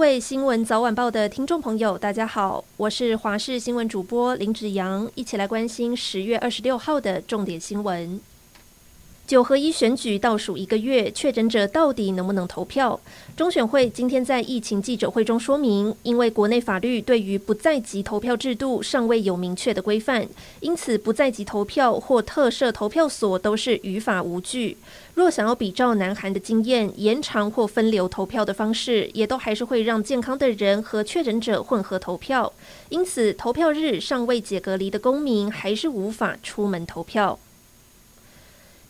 各位新闻早晚报的听众朋友，大家好，我是华视新闻主播林子阳，一起来关心十月二十六号的重点新闻。九合一选举倒数一个月，确诊者到底能不能投票？中选会今天在疫情记者会中说明，因为国内法律对于不在籍投票制度尚未有明确的规范，因此不在籍投票或特设投票所都是于法无据。若想要比照南韩的经验，延长或分流投票的方式，也都还是会让健康的人和确诊者混合投票。因此，投票日尚未解隔离的公民还是无法出门投票。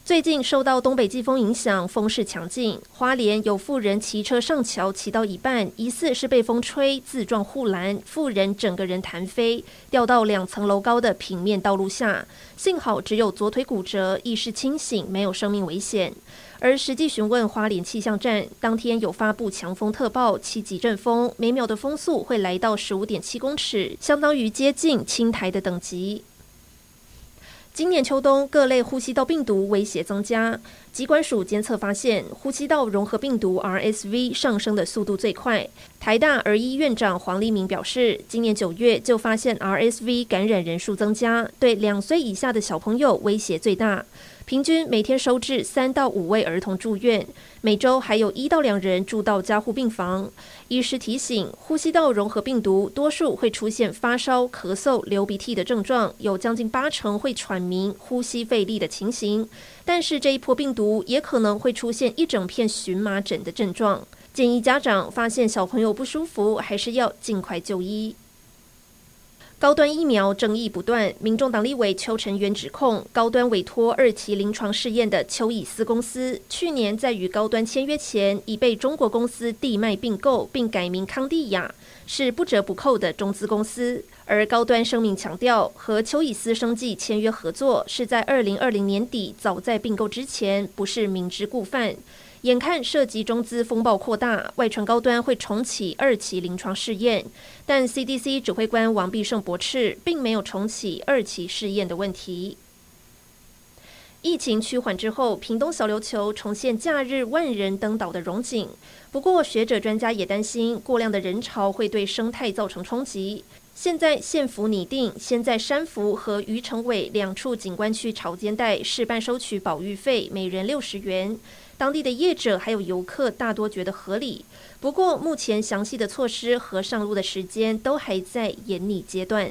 最近受到东北季风影响，风势强劲。花莲有妇人骑车上桥，骑到一半，疑似是被风吹自撞护栏，妇人整个人弹飞，掉到两层楼高的平面道路下。幸好只有左腿骨折，意识清醒，没有生命危险。而实际询问花莲气象站，当天有发布强风特报，七级阵风，每秒的风速会来到十五点七公尺，相当于接近轻台的等级。今年秋冬各类呼吸道病毒威胁增加，疾管署监测发现呼吸道融合病毒 RSV 上升的速度最快。台大儿医院长黄立明表示，今年九月就发现 RSV 感染人数增加，对两岁以下的小朋友威胁最大。平均每天收治三到五位儿童住院，每周还有一到两人住到加护病房。医师提醒，呼吸道融合病毒多数会出现发烧、咳嗽、流鼻涕的症状，有将近八成会喘鸣、呼吸费力的情形。但是这一波病毒也可能会出现一整片荨麻疹的症状。建议家长发现小朋友不舒服，还是要尽快就医。高端疫苗争议不断，民众党立委邱成元指控高端委托二期临床试验的邱以斯公司，去年在与高端签约前已被中国公司地脉并购，并改名康帝亚，是不折不扣的中资公司。而高端声明强调，和邱以斯生技签约合作是在二零二零年底，早在并购之前，不是明知故犯。眼看涉及中资风暴扩大，外传高端会重启二期临床试验，但 CDC 指挥官王必胜驳斥，并没有重启二期试验的问题。疫情趋缓之后，屏东小琉球重现假日万人登岛的荣景。不过，学者专家也担心过量的人潮会对生态造成冲击。现在县府拟定，先在山福和鱼成尾两处景观区潮间带试办收取保育费，每人六十元。当地的业者还有游客大多觉得合理，不过目前详细的措施和上路的时间都还在研拟阶段。